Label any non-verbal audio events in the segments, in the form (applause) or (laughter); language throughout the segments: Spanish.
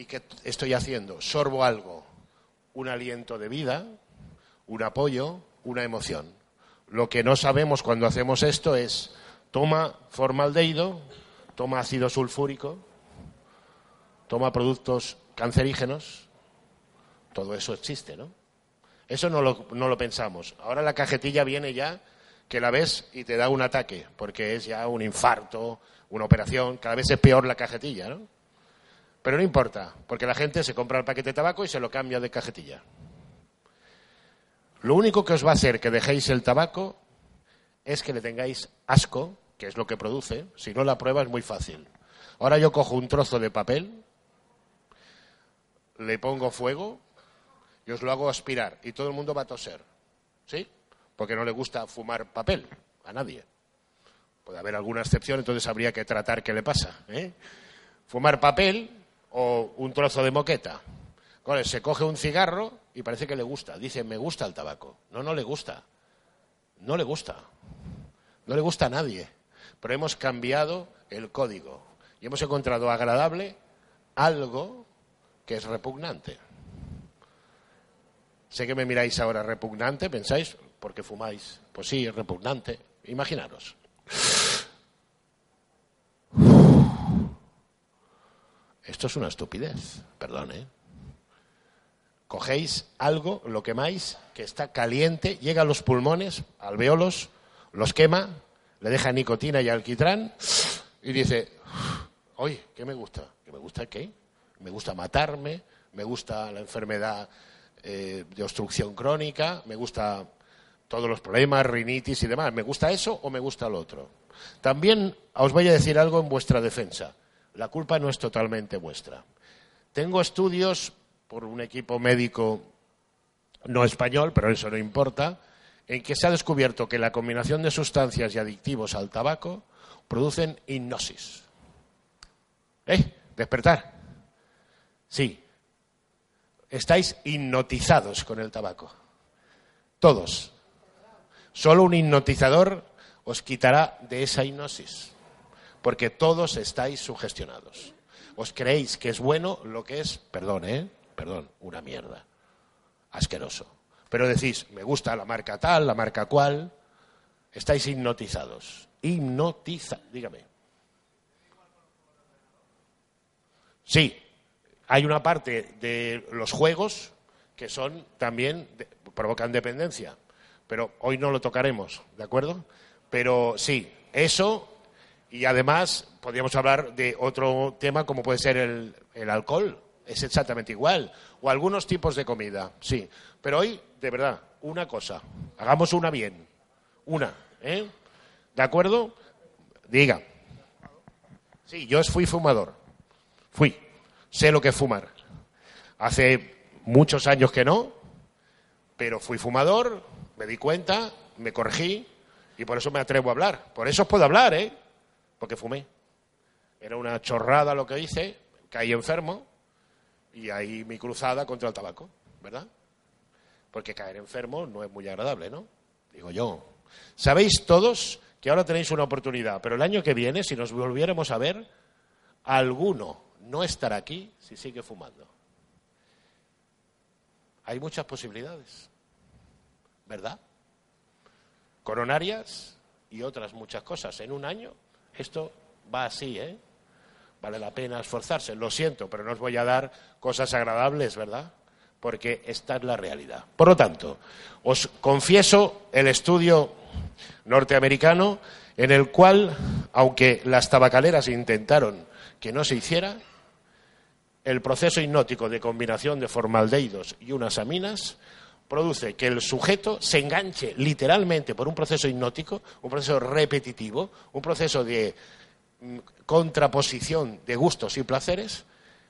¿Y qué estoy haciendo? Sorbo algo. Un aliento de vida, un apoyo, una emoción. Lo que no sabemos cuando hacemos esto es toma formaldehído, toma ácido sulfúrico, toma productos cancerígenos. Todo eso existe, ¿no? Eso no lo, no lo pensamos. Ahora la cajetilla viene ya que la ves y te da un ataque, porque es ya un infarto, una operación, cada vez es peor la cajetilla, ¿no? Pero no importa, porque la gente se compra el paquete de tabaco y se lo cambia de cajetilla. Lo único que os va a hacer que dejéis el tabaco es que le tengáis asco, que es lo que produce. Si no, la prueba es muy fácil. Ahora yo cojo un trozo de papel, le pongo fuego y os lo hago aspirar y todo el mundo va a toser. ¿Sí? porque no le gusta fumar papel a nadie. Puede haber alguna excepción, entonces habría que tratar qué le pasa. ¿eh? Fumar papel o un trozo de moqueta. se coge un cigarro y parece que le gusta. Dice, me gusta el tabaco. No, no le gusta. No le gusta. No le gusta a nadie. Pero hemos cambiado el código y hemos encontrado agradable algo que es repugnante. Sé que me miráis ahora repugnante, pensáis, porque fumáis. Pues sí, es repugnante. Imaginaros. Esto es una estupidez, perdón, ¿eh? Cogéis algo, lo quemáis, que está caliente, llega a los pulmones, alveolos, los quema, le deja nicotina y alquitrán y dice, oye, ¿qué me gusta? ¿Qué me gusta qué? Me gusta matarme, me gusta la enfermedad eh, de obstrucción crónica, me gusta todos los problemas, rinitis y demás. ¿Me gusta eso o me gusta lo otro? También os voy a decir algo en vuestra defensa. La culpa no es totalmente vuestra. Tengo estudios por un equipo médico no español, pero eso no importa, en que se ha descubierto que la combinación de sustancias y adictivos al tabaco producen hipnosis. ¿Eh? Despertar. Sí. Estáis hipnotizados con el tabaco. Todos. Solo un hipnotizador os quitará de esa hipnosis, porque todos estáis sugestionados. Os creéis que es bueno lo que es, perdón, ¿eh? Perdón, una mierda. Asqueroso. Pero decís, me gusta la marca tal, la marca cual. Estáis hipnotizados. Hipnotiza, dígame. Sí, hay una parte de los juegos que son también provocan dependencia pero hoy no lo tocaremos, ¿de acuerdo? Pero sí, eso y además podríamos hablar de otro tema como puede ser el, alcohol, es exactamente igual, o algunos tipos de comida, sí. Pero hoy, de verdad, una cosa, hagamos una bien, una, ¿eh? ¿De acuerdo? Diga. Sí, yo fui fumador, fui, sé lo que es fumar. Hace muchos años que no, pero fui fumador, me di cuenta, me corregí y por eso me atrevo a hablar. Por eso os puedo hablar, ¿eh? Porque fumé. Era una chorrada lo que hice, caí enfermo y ahí mi cruzada contra el tabaco, ¿verdad? Porque caer enfermo no es muy agradable, ¿no? Digo yo. Sabéis todos que ahora tenéis una oportunidad, pero el año que viene, si nos volviéramos a ver, alguno no estará aquí si sigue fumando. Hay muchas posibilidades. ¿verdad? Coronarias y otras muchas cosas. En un año esto va así, ¿eh? Vale la pena esforzarse. Lo siento, pero no os voy a dar cosas agradables, ¿verdad? Porque esta es la realidad. Por lo tanto, os confieso el estudio norteamericano en el cual, aunque las tabacaleras intentaron que no se hiciera, el proceso hipnótico de combinación de formaldehídos y unas aminas produce que el sujeto se enganche literalmente por un proceso hipnótico, un proceso repetitivo, un proceso de mm, contraposición de gustos y placeres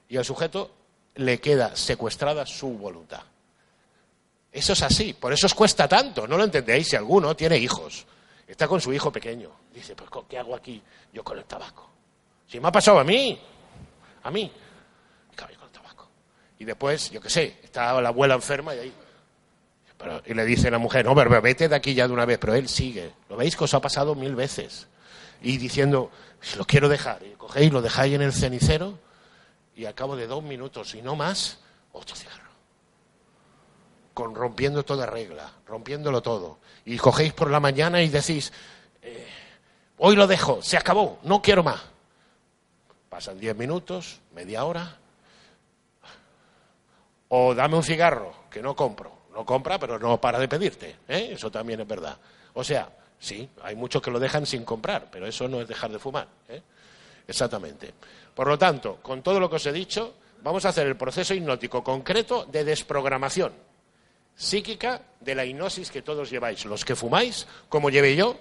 y al sujeto le queda secuestrada su voluntad. Eso es así, por eso os cuesta tanto, no lo entendéis si alguno tiene hijos, está con su hijo pequeño, dice, pues ¿qué hago aquí yo con el tabaco? Si me ha pasado a mí, a mí, con el tabaco. Y después, yo qué sé, está la abuela enferma y ahí... y le dice la mujer, no, pero vete de aquí ya de una vez, pero él sigue. ¿Lo veis que os ha pasado mil veces? Y diciendo, lo quiero dejar, y cogéis, lo dejáis en el cenicero y al cabo de dos minutos y no más, otro cigarro. Con, rompiendo toda regla, rompiéndolo todo. Y cogéis por la mañana y decís, eh, hoy lo dejo, se acabó, no quiero más. Pasan diez minutos, media hora. O dame un cigarro, que no compro. No compra, pero no para de pedirte. ¿eh? Eso también es verdad. O sea, sí, hay muchos que lo dejan sin comprar, pero eso no es dejar de fumar. ¿eh? Exactamente. Por lo tanto, con todo lo que os he dicho, vamos a hacer el proceso hipnótico concreto de desprogramación psíquica de la hipnosis que todos lleváis, los que fumáis, como llevé yo,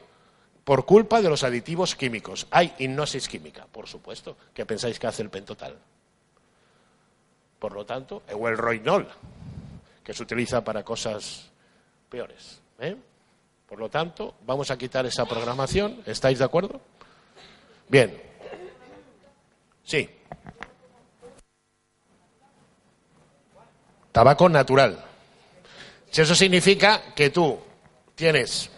por culpa de los aditivos químicos. Hay hipnosis química, por supuesto. ¿Qué pensáis que hace el pentotal? Por lo tanto, o el roinol, que se utiliza para cosas peores. ¿eh? Por lo tanto, vamos a quitar esa programación. ¿Estáis de acuerdo? Bien, Sí. Tabaco natural. Si eso significa que tú tienes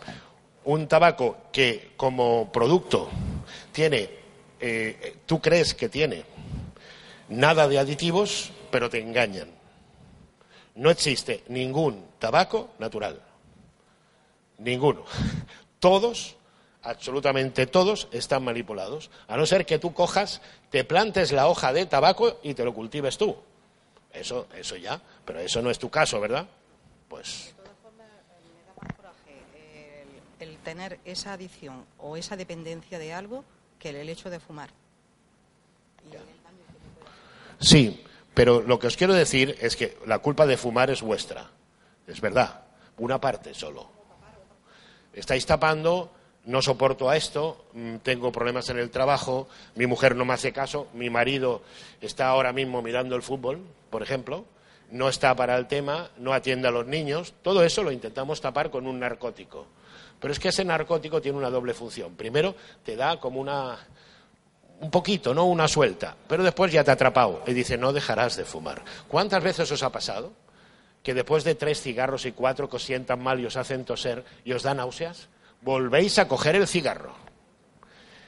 un tabaco que como producto tiene, eh, tú crees que tiene nada de aditivos, pero te engañan. No existe ningún tabaco natural. Ninguno. (laughs) Todos absolutamente todos están manipulados, a no ser que tú cojas, te plantes la hoja de tabaco y te lo cultives tú. Eso, eso ya, pero eso no es tu caso, ¿verdad? Pues. De todas formas, me da más coraje el, tener esa adicción o esa dependencia de algo que el hecho de fumar. Sí, pero lo que os quiero decir es que la culpa de fumar es vuestra. Es verdad, una parte solo. Estáis tapando no soporto a esto, mm, tengo problemas en el trabajo, mi mujer no me hace caso, mi marido está ahora mismo mirando el fútbol, por ejemplo, no está para el tema, no atiende a los niños, todo eso lo intentamos tapar con un narcótico. Pero es que ese narcótico tiene una doble función. Primero, te da como una un poquito, no una suelta, pero después ya te ha atrapado y dice, no dejarás de fumar. ¿Cuántas veces os ha pasado que después de tres cigarros y cuatro que os sientan mal y os hacen toser y os da náuseas? volvéis a coger el cigarro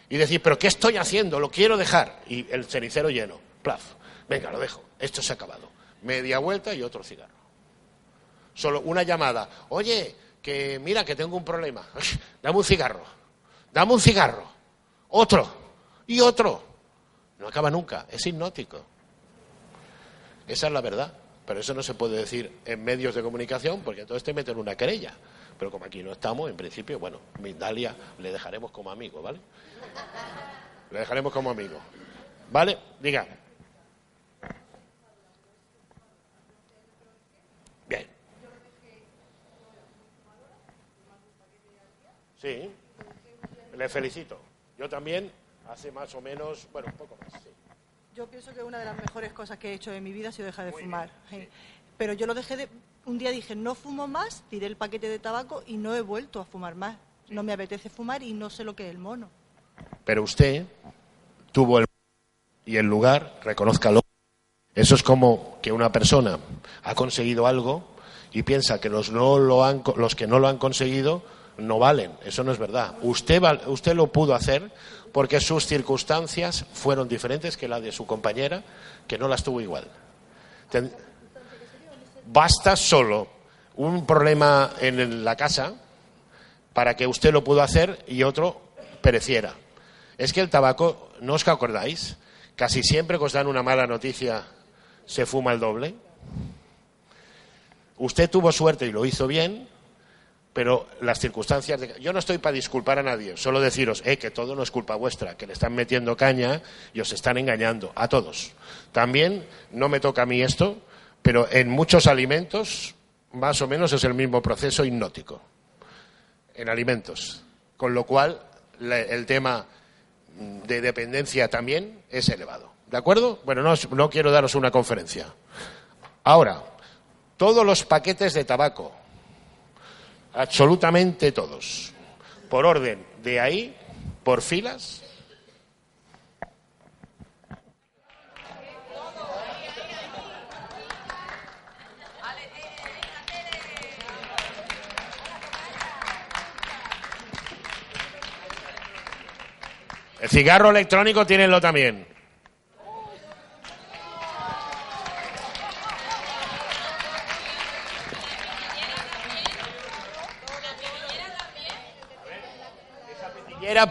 y decir, pero ¿qué estoy haciendo? Lo quiero dejar. Y el cenicero lleno. Plaf. Venga, lo dejo. Esto se ha acabado. Media vuelta y otro cigarro. Solo una llamada. Oye, que mira que tengo un problema. (laughs) Dame un cigarro. Dame un cigarro. Otro. Y otro. No acaba nunca. Es hipnótico. Esa es la verdad. Pero eso no se puede decir en medios de comunicación porque entonces te meten una querella. Pero como aquí no estamos, en principio, bueno, Mindalia le dejaremos como amigo, ¿vale? Le dejaremos como amigo. ¿Vale? Diga. Bien. Sí. Le felicito. Yo también, hace más o menos, bueno, un poco más, sí. Yo pienso que una de las mejores cosas que he hecho en mi vida ha sido dejar de fumar. Pero yo lo dejé de, un día dije, no fumo más, tiré el paquete de tabaco y no he vuelto a fumar más. No me apetece fumar y no sé lo que es el mono. Pero usted tuvo el y el lugar, reconózcalo. Eso es como que una persona ha conseguido algo y piensa que los, no lo han, los que no lo han conseguido no valen. Eso no es verdad. Usted, usted lo pudo hacer porque sus circunstancias fueron diferentes que la de su compañera, que no las tuvo igual. Basta solo un problema en la casa para que usted lo pueda hacer y otro pereciera. Es que el tabaco, ¿no os acordáis? Casi siempre que os dan una mala noticia se fuma el doble. Usted tuvo suerte y lo hizo bien, pero las circunstancias. De... Yo no estoy para disculpar a nadie, solo deciros eh, que todo no es culpa vuestra, que le están metiendo caña y os están engañando a todos. También no me toca a mí esto, pero en muchos alimentos más o menos es el mismo proceso hipnótico. En alimentos. Con lo cual, el tema de dependencia también es elevado. ¿De acuerdo? Bueno, no, no quiero daros una conferencia. Ahora, todos los paquetes de tabaco, absolutamente todos, por orden de ahí, por filas, El cigarro electrónico tienenlo también.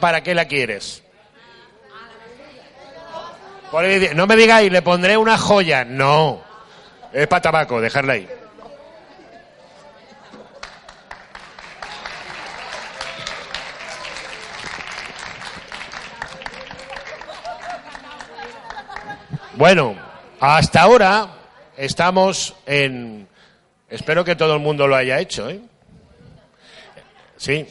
¿Para qué la quieres? No me digáis, le pondré una joya. No. Es para tabaco, dejarla ahí. Bueno, hasta ahora estamos en... Espero que todo el mundo lo haya hecho, ¿eh? Sí.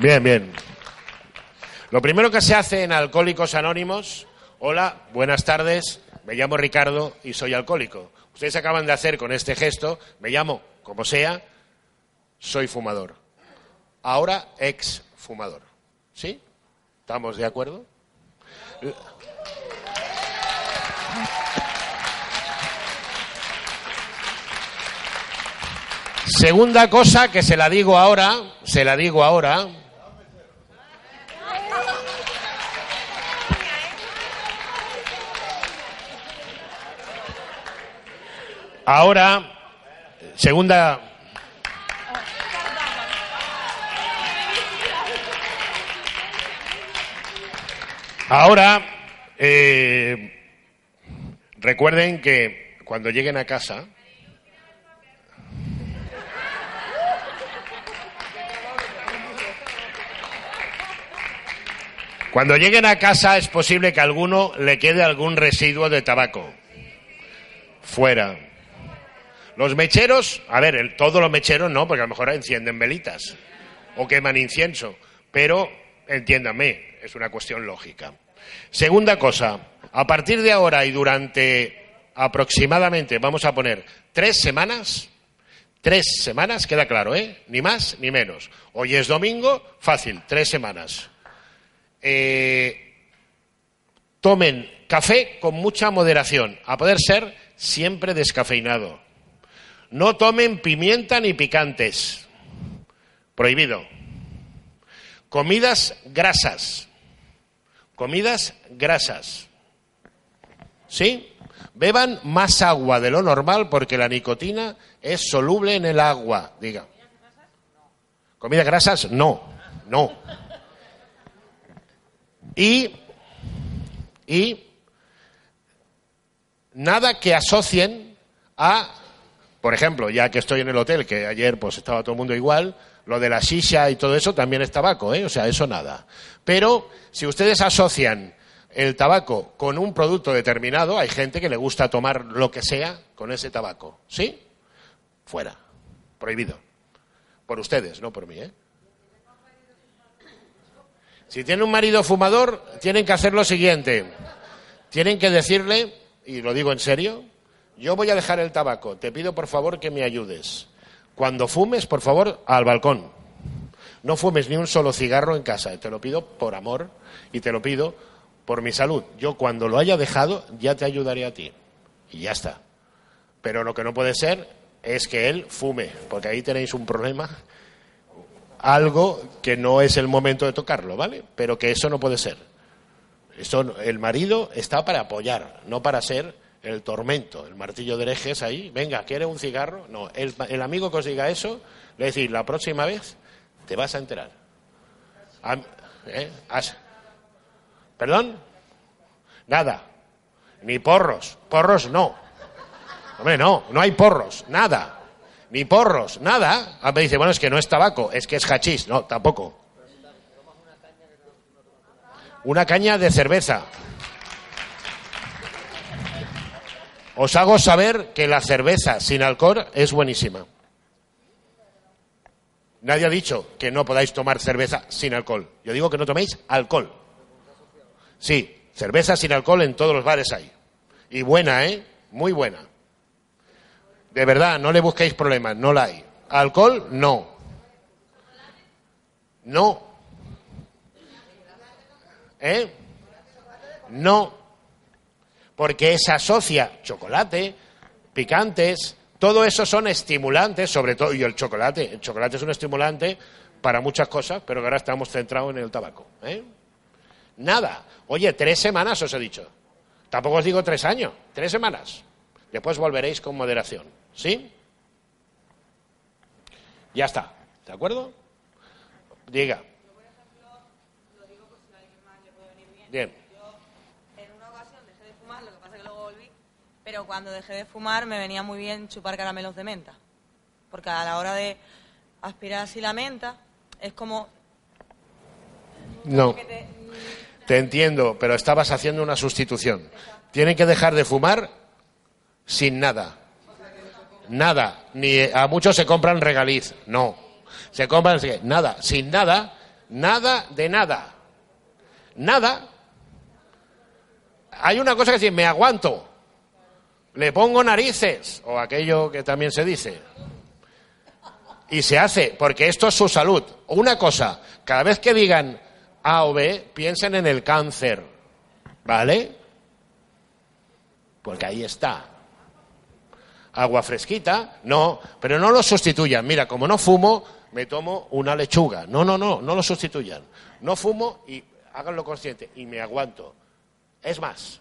Bien, bien. Lo primero que se hace en Alcohólicos Anónimos, hola, buenas tardes, me llamo Ricardo y soy alcohólico. Ustedes acaban de hacer con este gesto, me llamo, como sea, soy fumador. Ahora ex fumador. ¿Sí? ¿Estamos de acuerdo? Segunda cosa que se la digo ahora, se la digo ahora. Ahora, segunda Ahora, eh, recuerden que cuando lleguen a casa, Cuando lleguen a casa es posible que a alguno le quede algún residuo de tabaco. Fuera. Los mecheros, a ver, todos los mecheros no, porque a lo mejor encienden velitas o queman incienso, pero entiéndame, es una cuestión lógica. Segunda cosa, a partir de ahora y durante aproximadamente, vamos a poner tres semanas, tres semanas, queda claro, ¿eh? Ni más ni menos. Hoy es domingo, fácil, tres semanas. Eh, tomen café con mucha moderación, a poder ser siempre descafeinado. No tomen pimienta ni picantes. Prohibido. Comidas grasas. Comidas grasas. ¿Sí? Beban más agua de lo normal porque la nicotina es soluble en el agua. Diga. ¿Comidas grasas? No, no. Y, y nada que asocien a, por ejemplo, ya que estoy en el hotel, que ayer pues estaba todo el mundo igual, lo de la shisha y todo eso también es tabaco, ¿eh? O sea, eso nada. Pero si ustedes asocian el tabaco con un producto determinado, hay gente que le gusta tomar lo que sea con ese tabaco. ¿Sí? Fuera. Prohibido. Por ustedes, no por mí, ¿eh? Si tienen un marido fumador, tienen que hacer lo siguiente. Tienen que decirle, y lo digo en serio, yo voy a dejar el tabaco, te pido por favor que me ayudes. Cuando fumes, por favor, al balcón. No fumes ni un solo cigarro en casa. Te lo pido por amor y te lo pido por mi salud. Yo cuando lo haya dejado ya te ayudaré a ti. Y ya está. Pero lo que no puede ser es que él fume, porque ahí tenéis un problema, algo que no es el momento de tocarlo, ¿vale? Pero que eso no puede ser. Eso, el marido está para apoyar, no para ser el tormento, el martillo de herejes ahí, venga, ¿quiere un cigarro? No, el, amigo que os diga eso, le decir, la próxima vez te vas a enterar. ¿eh? ¿Perdón? Nada. Ni porros. Porros no. Hombre, no, no hay porros, nada. Ni porros, nada. Ah, me dice, bueno, es que no es tabaco, es que es hachís. No, tampoco. Una caña de cerveza. Os hago saber que la cerveza sin alcohol es buenísima. Nadie ha dicho que no podáis tomar cerveza sin alcohol. Yo digo que no toméis alcohol. Sí, cerveza sin alcohol en todos los bares hay. Y buena, ¿eh? Muy buena. De verdad, no le busquéis problemas, no la hay. Alcohol, no. No. ¿Eh? No. Porque se asocia chocolate, picantes, todo eso son estimulantes, sobre todo, y el chocolate. El chocolate es un estimulante para muchas cosas, pero ahora estamos centrados en el tabaco. ¿eh? Nada. Oye, tres semanas os he dicho. Tampoco os digo tres años, tres semanas. Después volveréis con moderación. ¿Sí? Ya está. ¿De acuerdo? Diga. Bien. En una ocasión dejé de fumar, lo que pasa es que luego volví, pero cuando dejé de fumar me venía muy bien chupar caramelos de menta. Porque a la hora de aspirar así la menta, es como... No. te- Te entiendo, pero estabas haciendo una sustitución. Tienen que dejar de fumar sin nada. Nada. Ni a muchos se compran regaliz. No. Se compran nada. Sin nada. Nada de nada. Nada. Hay una cosa que dice, me aguanto. Le pongo narices. O aquello que también se dice. Y se hace, porque esto es su salud. Una cosa, cada vez que digan A o B, piensen en el cáncer. ¿Vale? Porque ahí está. Agua fresquita, no, pero no lo sustituyan. Mira, como no fumo, me tomo una lechuga. No, no, no, no lo sustituyan. No fumo y háganlo consciente y me aguanto. Es más,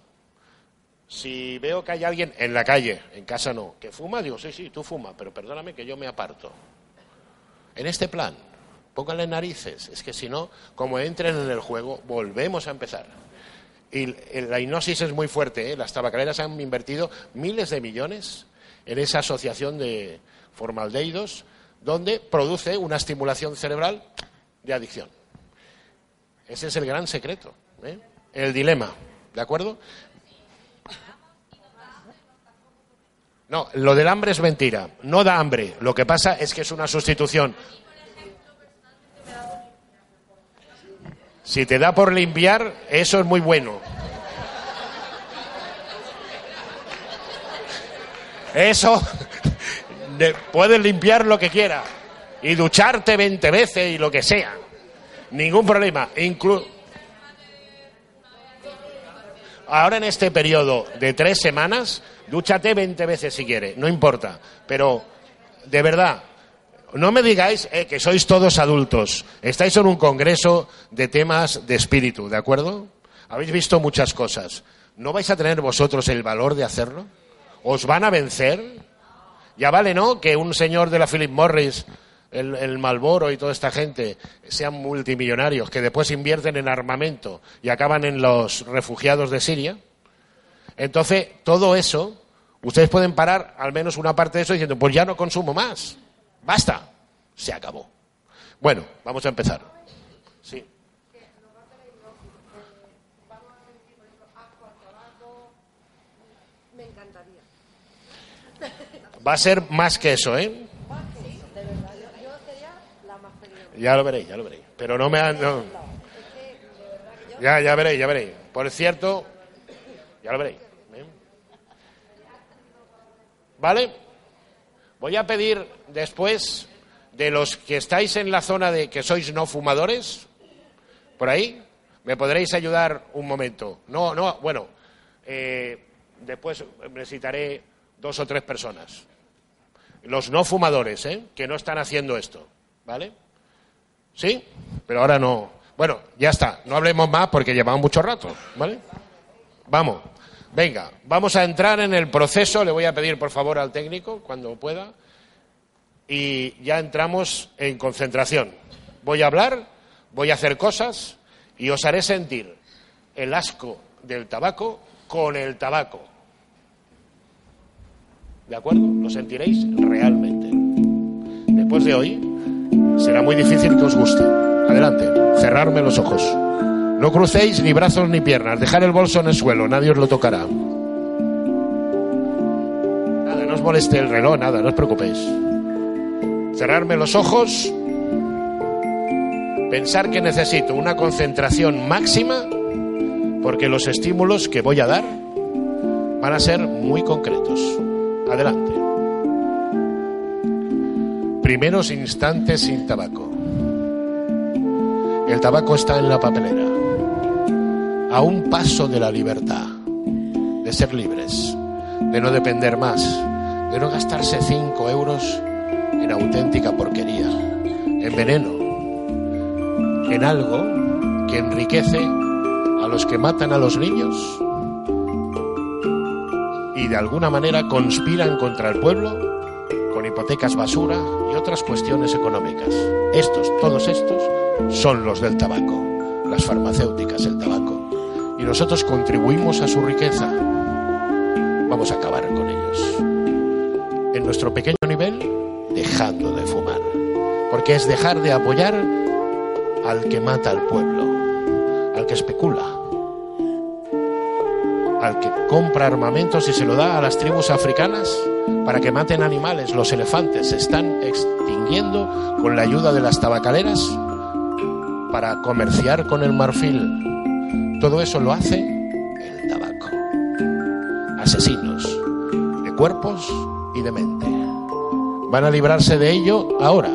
si veo que hay alguien en la calle, en casa no, que fuma, digo, sí, sí, tú fuma, pero perdóname que yo me aparto. En este plan, pónganle narices, es que si no, como entren en el juego, volvemos a empezar. Y l- la hipnosis es muy fuerte, ¿eh? las tabacaleras han invertido miles de millones en esa asociación de formaldehídos, donde produce una estimulación cerebral de adicción. Ese es el gran secreto, ¿eh? el dilema, ¿de acuerdo? No, lo del hambre es mentira. No da hambre. Lo que pasa es que es una sustitución. Si te da por limpiar, eso es muy bueno. Eso, (laughs) de- puedes limpiar lo que quieras y ducharte 20 veces y lo que sea. Ningún problema. Inclu Ahora en este periodo de tres semanas, dúchate 20 veces si quieres, no importa. Pero, de verdad, no me digáis eh, que sois todos adultos. Estáis en un congreso de temas de espíritu, ¿de acuerdo? Habéis visto muchas cosas. ¿No vais a tener vosotros el valor de hacerlo? ¿Os van a vencer? Ya vale, ¿no? Que un señor de la Philip Morris, el, el Malboro y toda esta gente sean multimillonarios, que después invierten en armamento y acaban en los refugiados de Siria. Entonces, todo eso, ustedes pueden parar al menos una parte de eso diciendo, pues ya no consumo más. Basta. Se acabó. Bueno, vamos a empezar. Sí. Va a ser más que eso, ¿eh? Ya lo veréis, ya lo veréis. Pero no me han... Ya, ya veréis, ya veréis. Por cierto, ya lo veréis. ¿eh? ¿Vale? Voy a pedir después de los que estáis en la zona de que sois no fumadores, por ahí, ¿me podréis ayudar un momento? No, no, bueno, eh, después necesitaré dos o tres personas. Los no fumadores, ¿eh? Que no están haciendo esto, ¿vale? ¿Sí? Pero ahora no. Bueno, ya está. No hablemos más porque llevamos mucho rato, ¿vale? Vamos. Venga, vamos a entrar en el proceso. Le voy a pedir, por favor, al técnico, cuando pueda. Y ya entramos en concentración. Voy a hablar, voy a hacer cosas y os haré sentir el asco del tabaco con el tabaco. ¿De acuerdo? Lo sentiréis realmente. Después de hoy, será muy difícil que os guste. Adelante, cerrarme los ojos. No crucéis ni brazos ni piernas. Dejar el bolso en el suelo, nadie os lo tocará. Nada, no os moleste el reloj, nada, no os preocupéis. Cerrarme los ojos Pensar que necesito una concentración máxima porque los estímulos que voy a dar van a ser muy concretos. Adelante. Primeros instantes sin tabaco. El tabaco está en la papelera, a un paso de la libertad, de ser libres, de no depender más, de no gastarse cinco euros en auténtica porquería, en veneno, en algo que enriquece a los que matan a los niños y de alguna manera conspiran contra el pueblo con hipotecas basura otras cuestiones económicas. Estos, todos estos, son los del tabaco, las farmacéuticas, el tabaco. Y nosotros contribuimos a su riqueza. Vamos a acabar con ellos. En nuestro pequeño nivel, dejando de fumar. Porque es dejar de apoyar al que mata al pueblo, al que especula, al que compra armamentos y se lo da a las tribus africanas para que maten animales. Los elefantes se están extinguiendo con la ayuda de las tabacaleras para comerciar con el marfil. Todo eso lo hace el tabaco. Asesinos de cuerpos y de mente. Van a librarse de ello ahora.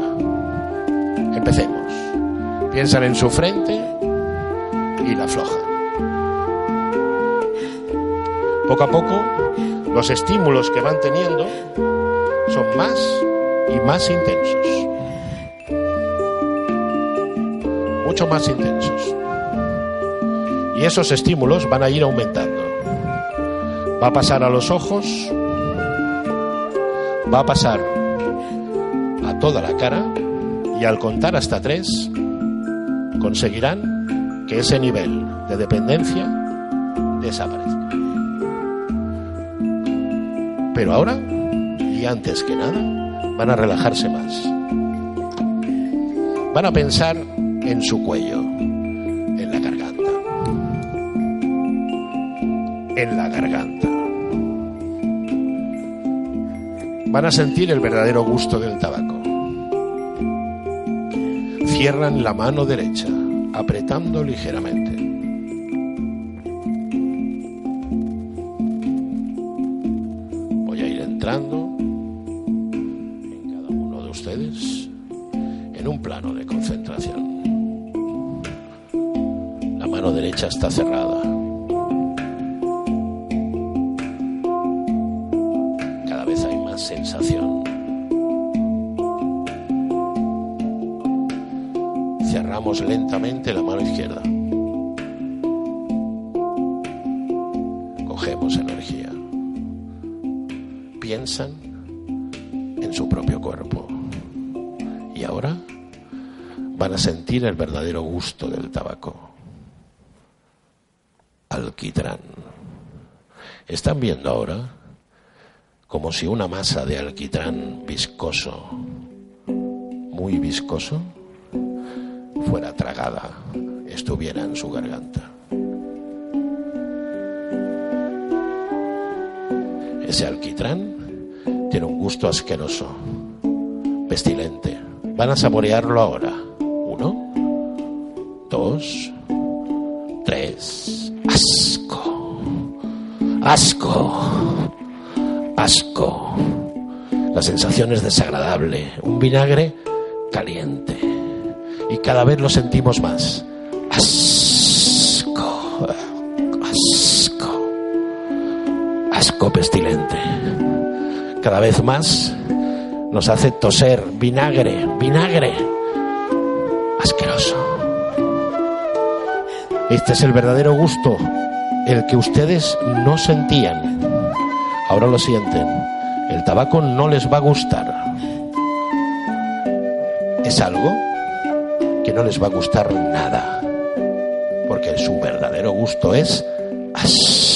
Empecemos. Piensan en su frente y la aflojan. Poco a poco, los estímulos que van teniendo son más y más intensos. Mucho más intensos. Y esos estímulos van a ir aumentando. Va a pasar a los ojos, va a pasar a toda la cara y al contar hasta tres conseguirán que ese nivel de dependencia desaparezca. Pero ahora, y antes que nada, van a relajarse más. Van a pensar en su cuello, en la garganta. En la garganta. Van a sentir el verdadero gusto del tabaco. Cierran la mano derecha, apretando ligeramente. Cogemos energía. Piensan en su propio cuerpo. Y ahora van a sentir el verdadero gusto del tabaco. Alquitrán. Están viendo ahora como si una masa de alquitrán viscoso, muy viscoso, fuera tragada, estuviera en su garganta. Ese alquitrán tiene un gusto asqueroso, pestilente. Van a saborearlo ahora. Uno, dos, tres. Asco. Asco. Asco. La sensación es desagradable. Un vinagre caliente. Y cada vez lo sentimos más. Asco. Asco. Asco pestilente. Cada vez más nos hace toser. Vinagre. Vinagre. Asqueroso. Este es el verdadero gusto. El que ustedes no sentían. Ahora lo sienten. El tabaco no les va a gustar. Es algo que no les va a gustar nada. Porque su verdadero gusto es asco.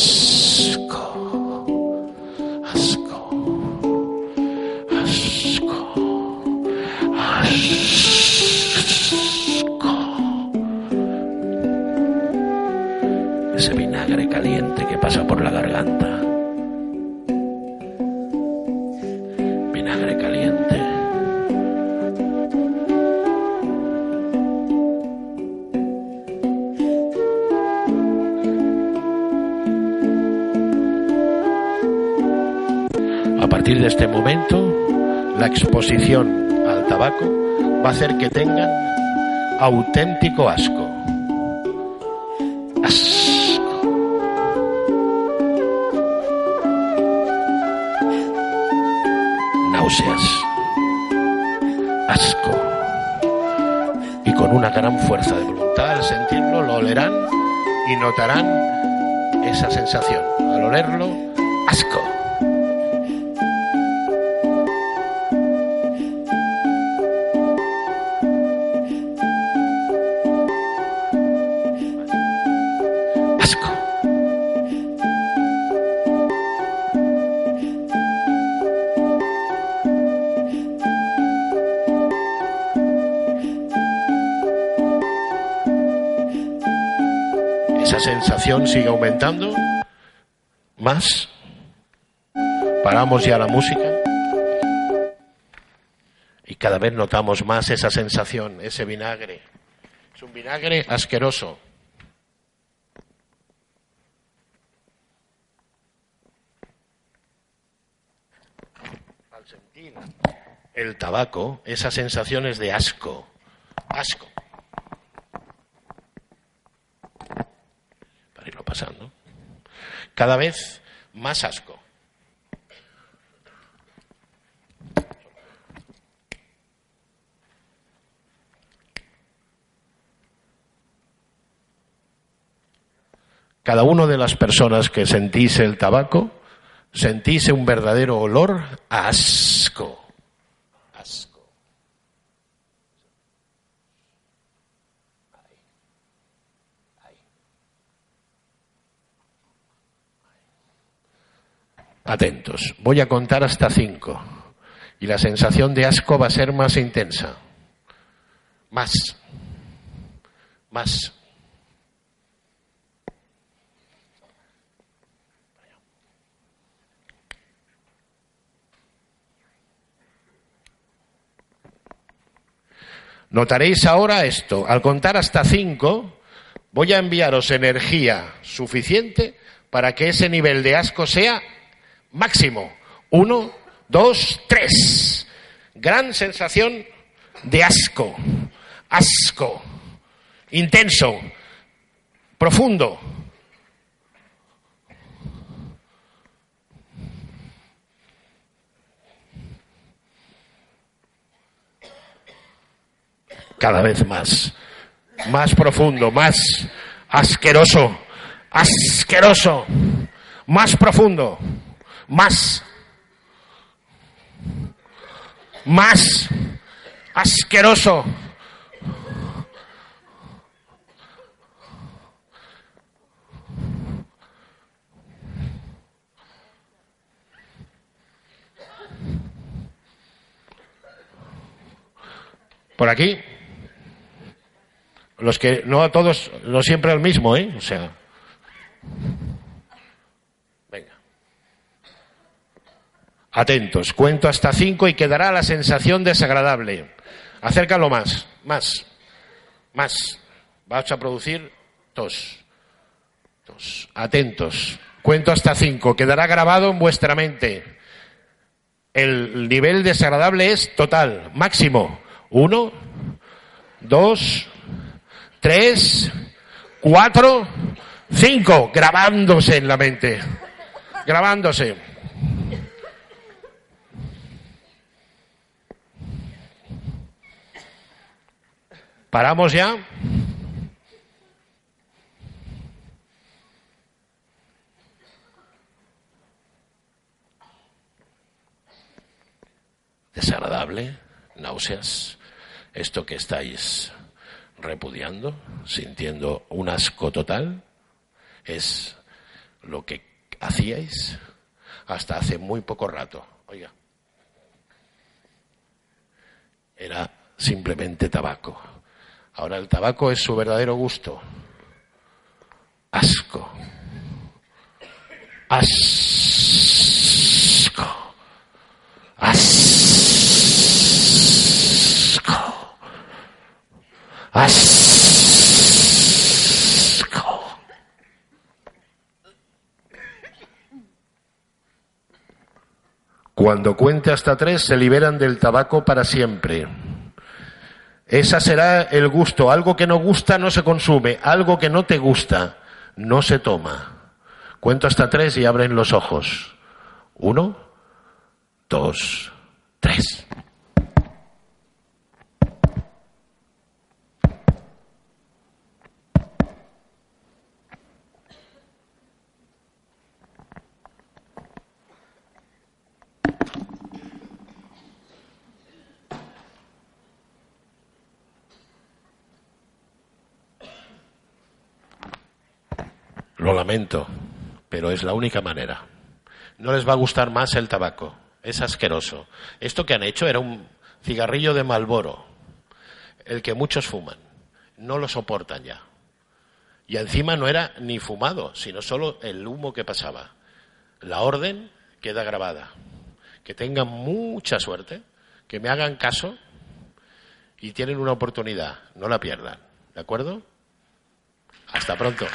A partir de este momento, la exposición al tabaco va a hacer que tengan auténtico asco. Asco. Náuseas. Asco. Y con una gran fuerza de voluntad al sentirlo lo olerán y notarán esa sensación. Al olerlo, asco. Sigue aumentando. Más. Paramos ya la música. Y cada vez notamos más esa sensación, ese vinagre. Es un vinagre asqueroso. Al sentir el tabaco, esas sensaciones de asco. Asco. Para irlo pasando. Cada vez más asco. Cada una de las personas que sentís el tabaco, sentís un verdadero olor. Asco. Atentos, voy a contar hasta cinco y la sensación de asco va a ser más intensa. Más. Más. Notaréis ahora esto. Al contar hasta cinco, voy a enviaros energía suficiente para que ese nivel de asco sea máximo. Uno, dos, tres. Gran sensación de asco. Asco. Intenso. Profundo. cada vez más, más profundo, más asqueroso, asqueroso, más profundo, más, más asqueroso. Por aquí. Los que, no a todos, no siempre al mismo, ¿eh? O sea. Atentos. Cuento hasta cinco y quedará la sensación desagradable. Acércalo más, más, más. Vas a producir tos. Tos. Atentos. Cuento hasta cinco. Quedará grabado en vuestra mente. El nivel desagradable es total, máximo. Uno, dos, tres, cuatro, cinco, grabándose en la mente. Grabándose. ¿Paramos ya? Desagradable, náuseas, esto que estáis repudiando, sintiendo un asco total, es lo que hacíais hasta hace muy poco rato. Oiga, era simplemente tabaco. Ahora el tabaco es su verdadero gusto. Asco. Asco. Asco. Asco. Cuando cuente hasta tres se liberan del tabaco para siempre. Esa será el gusto. Algo que no gusta no se consume. Algo que no te gusta no se toma. Cuento hasta tres y abren los ojos. Uno, dos, tres. Lo pero es la única manera. No les va a gustar más el tabaco. Es asqueroso. Esto que han hecho era un cigarrillo de Malboro, el que muchos fuman. No lo soportan ya. Y encima no era ni fumado, sino solo el humo que pasaba. La orden queda grabada. Que tengan mucha suerte, que me hagan caso y tienen una oportunidad. No la pierdan. ¿De acuerdo? Hasta pronto.